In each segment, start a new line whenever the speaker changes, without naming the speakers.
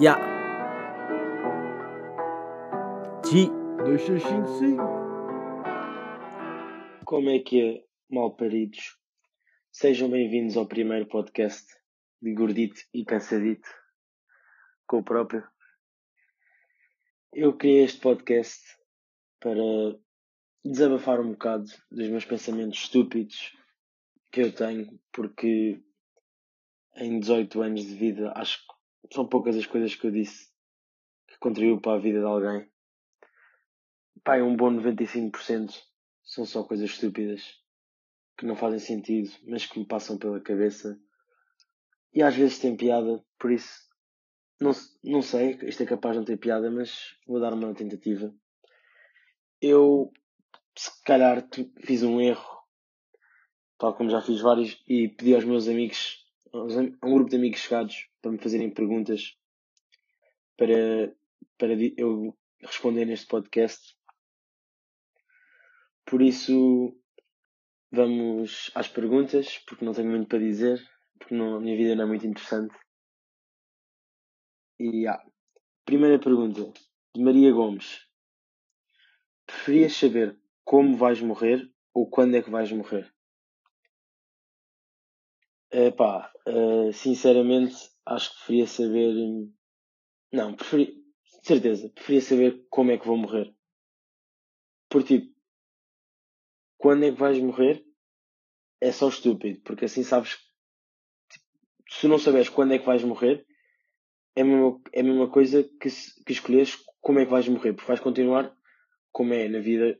Ya. G.
2655.
Como é que é, malparidos? Sejam bem-vindos ao primeiro podcast de Gordito e Cansadito, com o próprio. Eu criei este podcast para desabafar um bocado dos meus pensamentos estúpidos que eu tenho, porque em 18 anos de vida acho que são poucas as coisas que eu disse que contribuem para a vida de alguém. Pai, um bom 95% são só coisas estúpidas que não fazem sentido, mas que me passam pela cabeça. E às vezes tem piada, por isso não, não sei, isto é capaz de não ter piada, mas vou dar uma tentativa. Eu, se calhar, fiz um erro, tal como já fiz vários, e pedi aos meus amigos, um grupo de amigos chegados, para me fazerem perguntas para, para eu responder neste podcast. Por isso, vamos às perguntas, porque não tenho muito para dizer, porque não, a minha vida não é muito interessante. E ah, primeira pergunta, de Maria Gomes. Preferias saber como vais morrer ou quando é que vais morrer? Epá, uh, sinceramente, acho que preferia saber. Não, preferia. Certeza, preferia saber como é que vou morrer. Por tipo, quando é que vais morrer é só estúpido, porque assim sabes. Tipo, se não sabes quando é que vais morrer, é a mesma, é a mesma coisa que, que escolheres como é que vais morrer, porque vais continuar como é na vida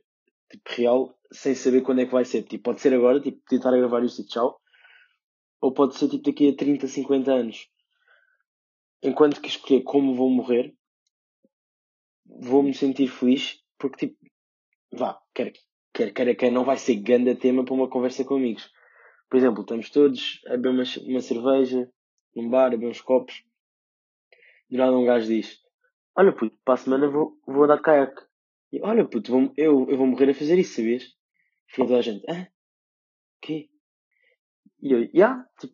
tipo, real, sem saber quando é que vai ser. Tipo, pode ser agora, tipo, tentar gravar isto e tchau, ou pode ser tipo daqui a 30, 50 anos. Enquanto que escolher como vou morrer, vou-me sentir feliz, porque tipo, vá, quer, quer, quer, quer, não vai ser grande tema para uma conversa com amigos. Por exemplo, estamos todos a beber uma, uma cerveja, num bar, a beber uns copos. De nada um gajo diz, olha puto, para a semana vou, vou andar de caiaque. E olha puto, vou, eu, eu vou morrer a fazer isso, sabias? Fica toda a gente, ah, quê? E eu, yeah, tipo,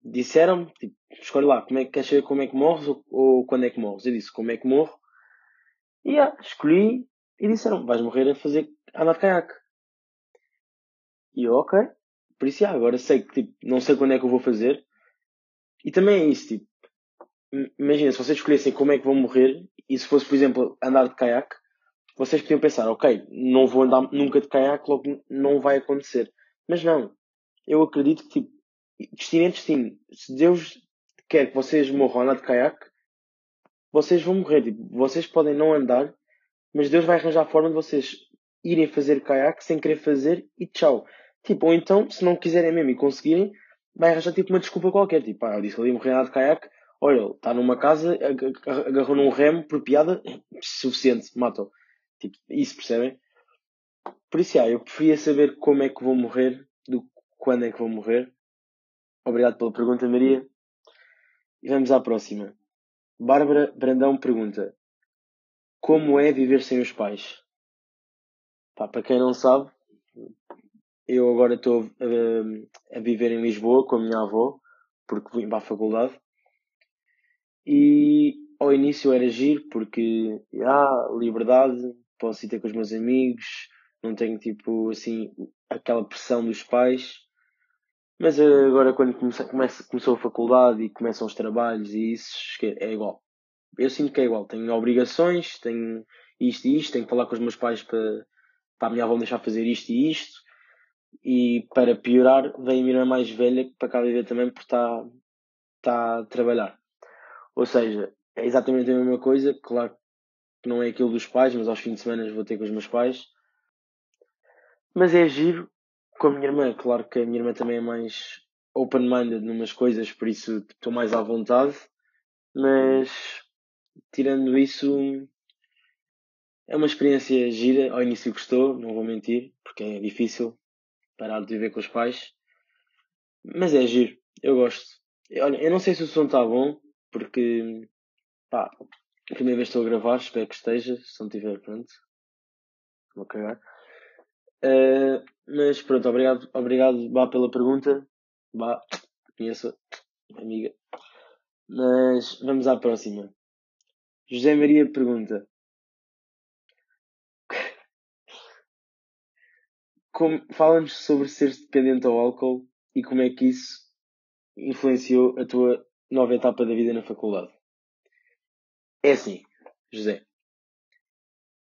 disseram-me, tipo, escolhe lá, como é que queres saber como é que morres ou, ou, quando é que morres? Eu disse, como é que morro? E yeah, escolhi e disseram, vais morrer a fazer, andar de caiaque. E eu, ok. Por isso, yeah, agora sei que, tipo, não sei quando é que eu vou fazer. E também é isso, tipo, imagina, se vocês escolhessem como é que vão morrer, e se fosse, por exemplo, andar de caiaque, vocês podiam pensar, ok, não vou andar nunca de caiaque, logo não vai acontecer. Mas não. Eu acredito que, tipo, é destino. Se Deus quer que vocês morram andar de caiaque, vocês vão morrer. Tipo, vocês podem não andar, mas Deus vai arranjar a forma de vocês irem fazer caiaque sem querer fazer e tchau. Tipo, ou então, se não quiserem mesmo e conseguirem, vai arranjar tipo uma desculpa qualquer. Tipo, ah, eu disse ia morrer andar de caiaque, olha, ele está numa casa, agarrou num remo por piada, suficiente, matou. Tipo, isso percebem? Por isso, ah, eu preferia saber como é que vou morrer do que quando é que vou morrer. Obrigado pela pergunta, Maria. E vamos à próxima. Bárbara Brandão pergunta: Como é viver sem os pais? Pá, para quem não sabe, eu agora estou a, a, viver em Lisboa com a minha avó, porque vim para a faculdade. E ao início era giro, porque há liberdade, posso ir ter com os meus amigos, não tenho tipo assim aquela pressão dos pais. Mas agora quando começa, começa, começou a faculdade e começam os trabalhos e isso é igual. Eu sinto que é igual. Tenho obrigações, tenho isto e isto, tenho que falar com os meus pais para, para a minha avó me deixar fazer isto e isto. E para piorar, vem a minha irmã mais velha para cá viver também porque está, está a trabalhar. Ou seja, é exatamente a mesma coisa. Claro que não é aquilo dos pais, mas aos fins de semana vou ter com os meus pais. Mas é giro com a minha irmã. Claro que a minha irmã também é mais open-minded numas coisas, por isso estou mais à vontade. Mas tirando isso, é uma experiência gira. Ao início gostou, não vou mentir, porque é difícil parar de viver com os pais. Mas é giro, eu gosto. Olha, eu não sei se o som está bom, porque pá, a primeira vez estou a gravar, espero que esteja, se não estiver pronto. Vou cagar. Uh, mas pronto, obrigado, obrigado Bá pela pergunta. Bá, conheço, amiga. Mas vamos à próxima. José Maria pergunta: Fala-nos sobre ser dependente ao álcool e como é que isso influenciou a tua nova etapa da vida na faculdade. É assim, José.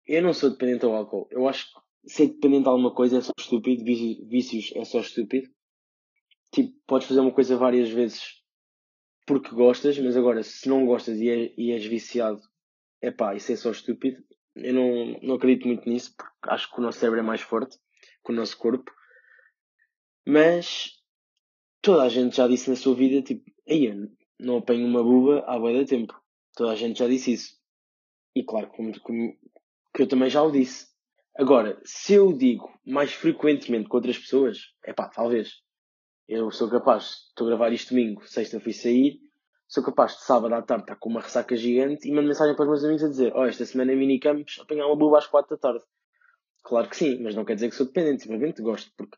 Eu não sou dependente ao álcool. Eu acho que ser dependente de alguma coisa é só estúpido. Víci- Vícios é só estúpido. Tipo, podes fazer uma coisa várias vezes porque gostas, mas agora, se não gostas e, é, e és viciado, é pá, isso é só estúpido. Eu não, não acredito muito nisso, porque acho que o nosso cérebro é mais forte que o nosso corpo. Mas toda a gente já disse na sua vida, tipo, aí não apanho uma buba há bué de tempo. Toda a gente já disse isso. E claro, como, como, que eu também já o disse. Agora, se eu digo mais frequentemente com outras pessoas, é pá, talvez. Eu sou capaz, estou a gravar isto domingo, sexta fui sair, sou capaz de sábado à tarde estar com uma ressaca gigante e mando mensagem para os meus amigos a dizer: Ó, oh, esta semana em minicampos apanhar uma buba às quatro da tarde. Claro que sim, mas não quer dizer que sou dependente, simplesmente gosto, porque,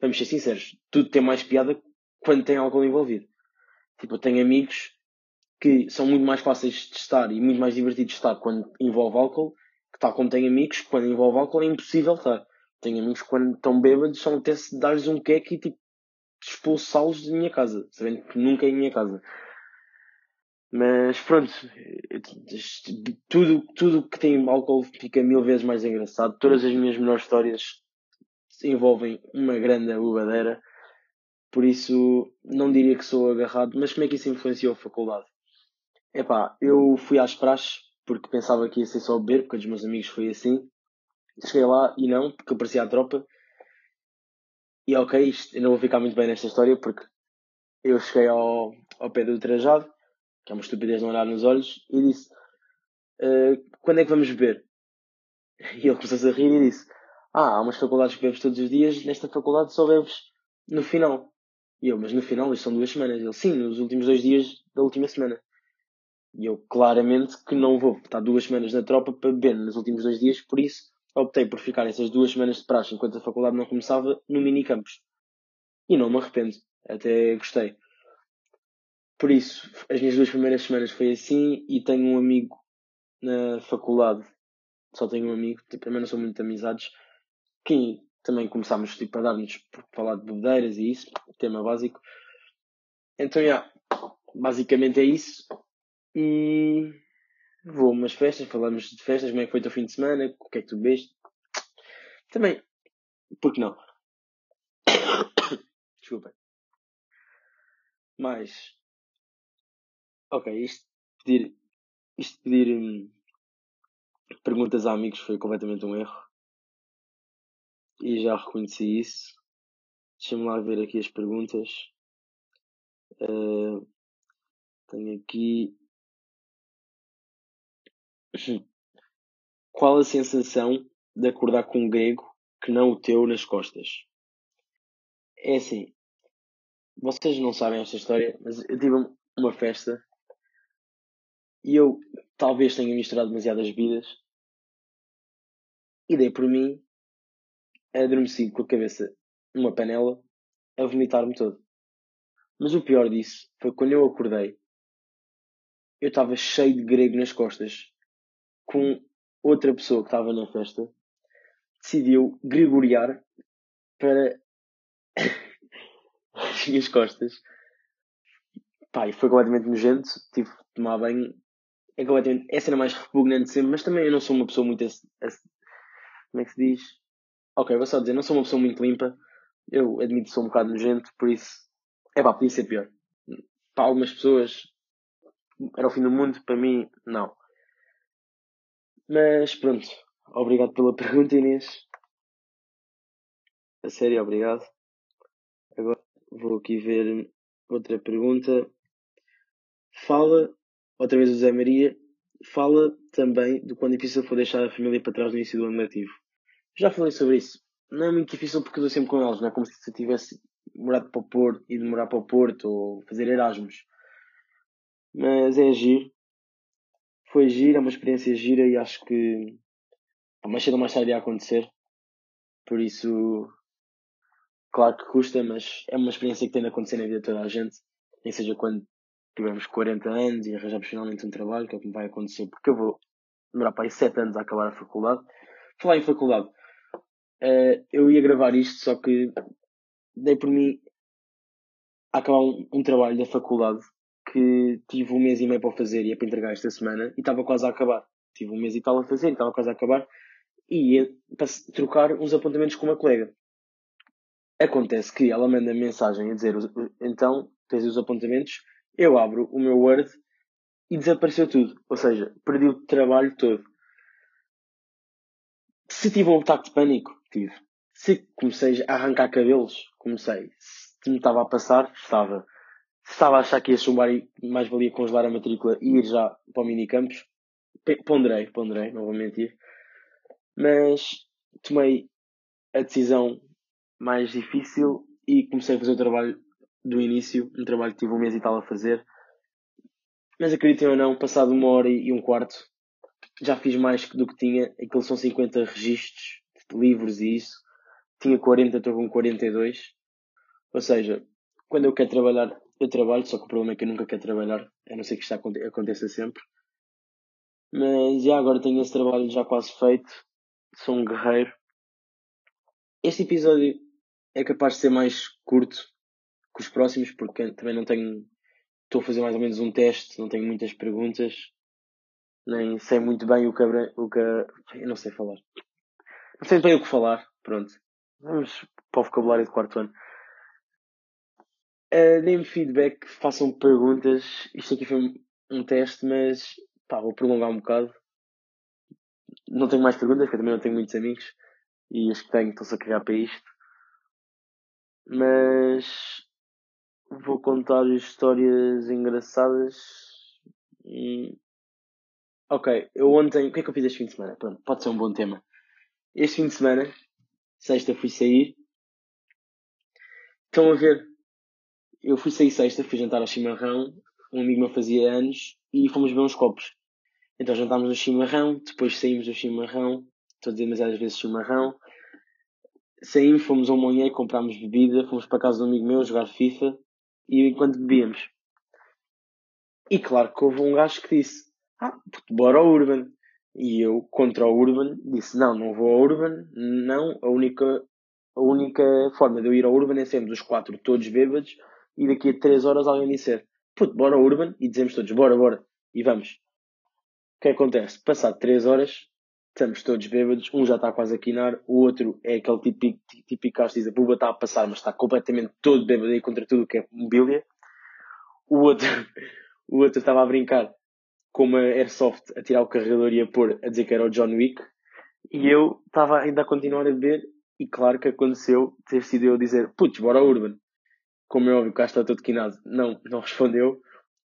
vamos ser sinceros, tudo tem mais piada quando tem álcool envolvido. Tipo, eu tenho amigos que são muito mais fáceis de estar e muito mais divertidos de estar quando envolve álcool, que tal como tenho amigos que quando envolve álcool é impossível estar. Tenho amigos que quando estão bêbados são até se dar-lhes um queque e tipo expulsá-los da minha casa, sabendo que nunca é em minha casa. Mas pronto, tudo, tudo que tem álcool fica mil vezes mais engraçado. Todas as minhas melhores histórias envolvem uma grande bobadeira. Por isso, não diria que sou agarrado, mas como é que isso influenciou a faculdade? Epá, eu fui às praxes porque pensava que ia ser só beber, porque dos meus amigos foi assim. Cheguei lá e não, porque eu parecia a tropa. E ok, isto, eu não vou ficar muito bem nesta história porque eu cheguei ao, ao pé do trajado que é uma estupidez não olhar nos olhos, e disse: uh, Quando é que vamos beber? E ele começou-se a rir e disse: Ah, há umas faculdades que bebes todos os dias, nesta faculdade só bebes no final. E eu, mas no final, isto são duas semanas. Ele, sim, nos últimos dois dias da última semana. E eu, claramente, que não vou estar duas semanas na tropa para beber nos últimos dois dias, por isso optei por ficar essas duas semanas de praxe enquanto a faculdade não começava no minicampus. E não me arrependo. Até gostei. Por isso, as minhas duas primeiras semanas foi assim e tenho um amigo na faculdade, só tenho um amigo, tipo, também não sou muito amizades, que também começámos tipo, a dar-nos por falar de bebedeiras e isso, tema básico. Então, já, basicamente é isso. E vou a umas festas, falamos de festas, como é que foi o teu fim de semana, o que é que tu bebeste. Também, por que não? Desculpa. Mas, Ok, isto pedir, isto pedir hum, perguntas a amigos foi completamente um erro. E já reconheci isso. Deixa-me lá ver aqui as perguntas. Uh, tenho aqui. Qual a sensação de acordar com um grego que não o teu nas costas? É assim. Vocês não sabem esta história, mas eu tive uma festa e eu talvez tenha misturado demasiadas bebidas e dei por mim adormeci com a cabeça numa panela a vomitar-me todo. Mas o pior disso foi quando eu acordei, eu estava cheio de grego nas costas, com outra pessoa que estava na festa, decidiu gregoriar para as minhas costas. Pá, e foi completamente nojento, tive de tomar banho é completamente. É a cena mais repugnante sempre, mas também eu não sou uma pessoa muito. Como é que se diz? Ok, vou só dizer, não sou uma pessoa muito limpa. Eu admito que sou um bocado nojento, por isso. É pá, podia ser pior. Para algumas pessoas era o fim do mundo, para mim, não. Mas pronto. Obrigado pela pergunta, Inês. A sério, obrigado. Agora vou aqui ver outra pergunta. Fala outra vez o Zé Maria, fala também do quão difícil foi deixar a família para trás no início do ano letivo. Já falei sobre isso. Não é muito difícil porque eu estou sempre com eles, não é como se eu tivesse morado para o Porto, ido morar para o Porto ou fazer Erasmus. Mas é giro. Foi giro, é uma experiência gira e acho que mais cedo ou mais tarde ia acontecer. Por isso, claro que custa, mas é uma experiência que tem de acontecer na vida de toda a gente. Nem seja quando tivemos 40 anos e arranjamos finalmente um trabalho, que é o que me vai acontecer, porque eu vou demorar para aí 7 anos a acabar a faculdade. Falar em faculdade, uh, eu ia gravar isto, só que dei por mim a acabar um, um trabalho da faculdade que tive um mês e meio para fazer e é para entregar esta semana e estava quase a acabar. Tive um mês e tal a fazer estava quase a acabar e ia para trocar uns apontamentos com uma colega. Acontece que ela manda mensagem a dizer então tens os apontamentos, eu abro o meu Word e desapareceu tudo. Ou seja, perdi o trabalho todo. Se tive um ataque de pânico, tive. Se comecei a arrancar cabelos, comecei. Se me estava a passar, estava. Estava a achar que ia chumbar e mais valia congelar a matrícula e ir já para o minicampus, ponderei, ponderei, não vou mentir. Mas tomei a decisão mais difícil e comecei a fazer o trabalho do início, um trabalho que tive um mês e tal a fazer. Mas acreditem ou não, passado uma hora e um quarto, já fiz mais do que tinha. Aquilo são 50 registros de livros e isso. Tinha 40, estou com 42. Ou seja, quando eu quero trabalhar, eu trabalho, só que o problema é que eu nunca quero trabalhar, a não ser que isto aconteça sempre. Mas já agora tenho esse trabalho já quase feito. Sou um guerreiro. Este episódio é capaz de ser mais curto que os próximos, porque também não tenho. Estou a fazer mais ou menos um teste, não tenho muitas perguntas, nem sei muito bem o que. O que eu não sei falar. Não sei bem o que falar, pronto. Vamos para o vocabulário de quarto ano. Uh, Deem-me feedback, façam perguntas. Isto aqui foi um, teste, mas pá, vou prolongar um bocado. Não tenho mais perguntas, porque eu também não tenho muitos amigos. E os que tenho estão-se a criar para isto. Mas vou contar histórias engraçadas. E... Ok, eu ontem. O que é que eu fiz este fim de semana? Pronto, pode ser um bom tema. Este fim de semana, sexta, fui sair. Estão a ver? Eu fui sair sexta, fui jantar ao chimarrão. Um amigo meu fazia anos e fomos ver uns copos. Então jantámos no chimarrão, depois saímos do chimarrão. Estou a dizer demasiadas vezes chimarrão. Saímos, fomos ao Monhé, comprámos bebida, fomos para casa de um amigo meu jogar FIFA e enquanto bebíamos. E claro que houve um gajo que disse: Ah, bora ao Urban. E eu, contra o Urban, disse: Não, não vou ao Urban. Não, a única, a única forma de eu ir ao Urban é sermos os quatro todos bêbados e daqui a três horas alguém disser: Puto, bora ao Urban. E dizemos todos: Bora, bora. E vamos. O que acontece? Passado três horas, estamos todos bêbados, um já está quase a quinar, o outro é aquele típico, típico que diz a buba está a passar, mas está completamente todo bêbado aí contra tudo o que é mobília. O outro, o outro estava a brincar com uma airsoft a tirar o carregador e a pôr, a dizer que era o John Wick. E eu estava ainda a continuar a beber e claro que aconteceu ter sido eu dizer, putz, bora ao Urban. Como é óbvio, cá está todo quinado. Não, não respondeu.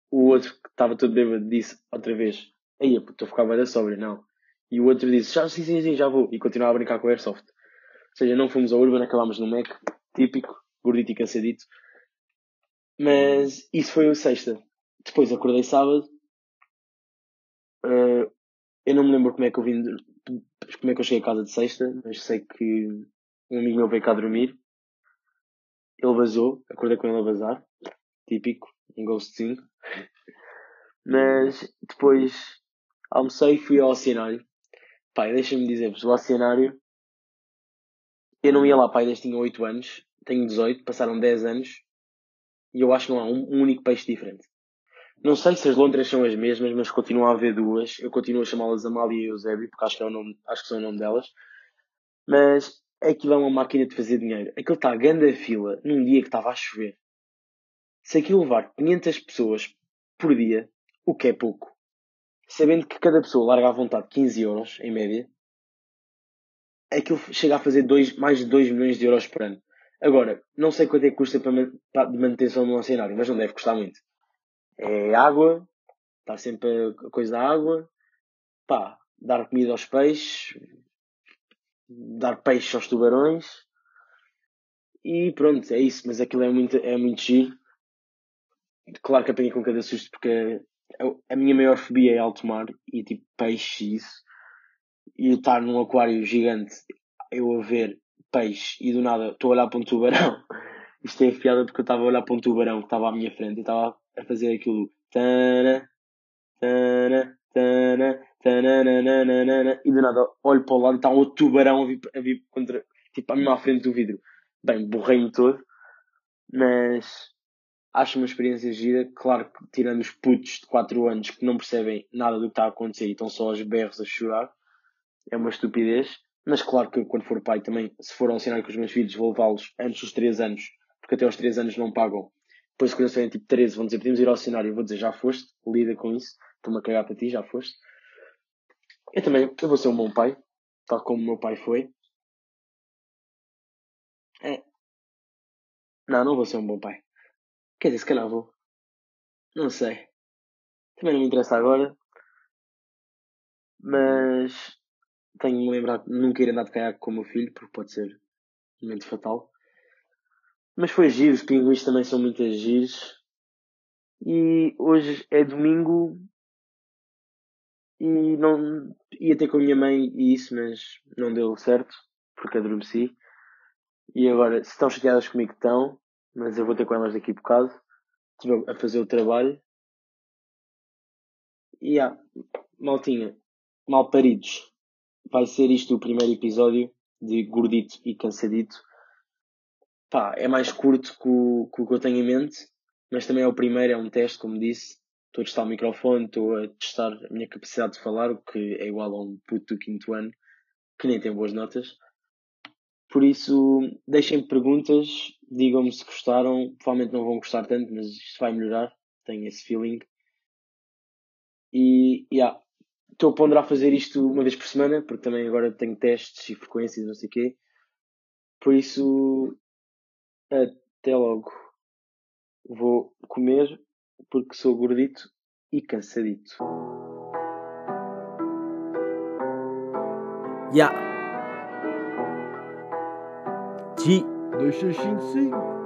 O outro que estava todo bêbado disse outra vez, aí estou a ficar bem da sobra, não e o outro disse, já, sim, sim, sim, já vou. E continuava a brincar com o Airsoft. Ou seja, não fomos ao Urban, acabámos no Mac, típico, gordito e cansadito. Mas isso foi o sexta. Depois acordei sábado. Uh, eu não me lembro como é que eu vim, como é que eu cheguei a casa de sexta, mas sei que um amigo meu veio cá dormir. Ele vazou, acordei com ele a vazar. Típico, um ghostzinho. Mas depois almocei e fui ao cenário. Pai, deixa-me dizer-vos, o oceanário, eu não ia lá, pai, desde tinha 8 anos, tenho 18, passaram 10 anos, e eu acho que não há um, um único peixe diferente. Não sei se as lontras são as mesmas, mas continuam a haver duas. Eu continuo a chamá-las Amália e Eusébio, porque acho que, é o nome, acho que são o nome delas. Mas aquilo é uma máquina de fazer dinheiro. Aquilo está a grande fila num dia que estava a chover. Se aquilo levar 500 pessoas por dia, o que é pouco, sabendo que cada pessoa larga à vontade 15 euros, em média, aquilo chega a fazer dois, mais de 2 milhões de euros por ano. Agora, não sei quanto é que custa para, para de manutenção no cenário, mas não deve custar muito. É água, está sempre a coisa da água, pá, dar comida aos peixes, dar peixe aos tubarões, e pronto, é isso, mas aquilo é muito, é muito giro. Claro que apanhei com cada susto porque a minha maior fobia é alto mar e tipo peixe e isso. E estar num aquário gigante, eu a ver peixe e do nada estou a olhar para um tubarão. Isto é piada porque eu estava a olhar para um tubarão que estava à minha frente e estava a fazer aquilo. Tana, tana, tana, e do nada olho para o lado e está um tubarão a vir, a vir contra, tipo, à frente do vidro. Bem, borrei-me todo, mas acho uma experiência gira. Claro que, tirando os putos de 4 anos que não percebem nada do que está a acontecer e estão só aos berros a chorar, é uma estupidez. Mas claro que quando for pai também, se for ao cenário com os meus filhos, vou levá-los antes dos 3 anos, porque até aos 3 anos não pagam. Depois, quando têm tipo 13, vão dizer: Podemos ir ao cenário. Eu vou dizer: Já foste, lida com isso, estou-me a cagar para ti, já foste. Eu também, eu vou ser um bom pai, tal como meu pai foi. É. Não, não vou ser um bom pai. Quer dizer, se calhar vou. Não sei. Também não me interessa agora. Mas tenho me lembrar de nunca ir andar de caiaque com o meu filho, porque pode ser um momento fatal. Mas foi giro, os pinguins também são muito giros. E hoje é domingo e não ia ter com a minha mãe e isso, mas não deu certo, porque adormeci. E agora, se estão chateadas comigo, estão, mas eu vou ter com elas daqui a bocado. Estive a fazer o trabalho. E ah, maltinha, mal paridos. Vai ser isto o primeiro episódio de Gordito e Cansadito. Pá, é mais curto que o, que o que eu tenho em mente, mas também é o primeiro, é um teste, como disse. Estou a testar o microfone, estou a testar a minha capacidade de falar, o que é igual a um puto do quinto ano, que nem tem boas notas. Por isso, deixem perguntas, digam-me se gostaram. Provavelmente não vão gostar tanto, mas isto vai melhorar. Tenho esse feeling. E, yeah, estou a ponderar fazer isto uma vez por semana, porque também agora tenho testes e frequências, não sei o quê. Por isso, até logo. Vou comer porque sou gordito e cansadito.
Ya. Yeah. G. 2655.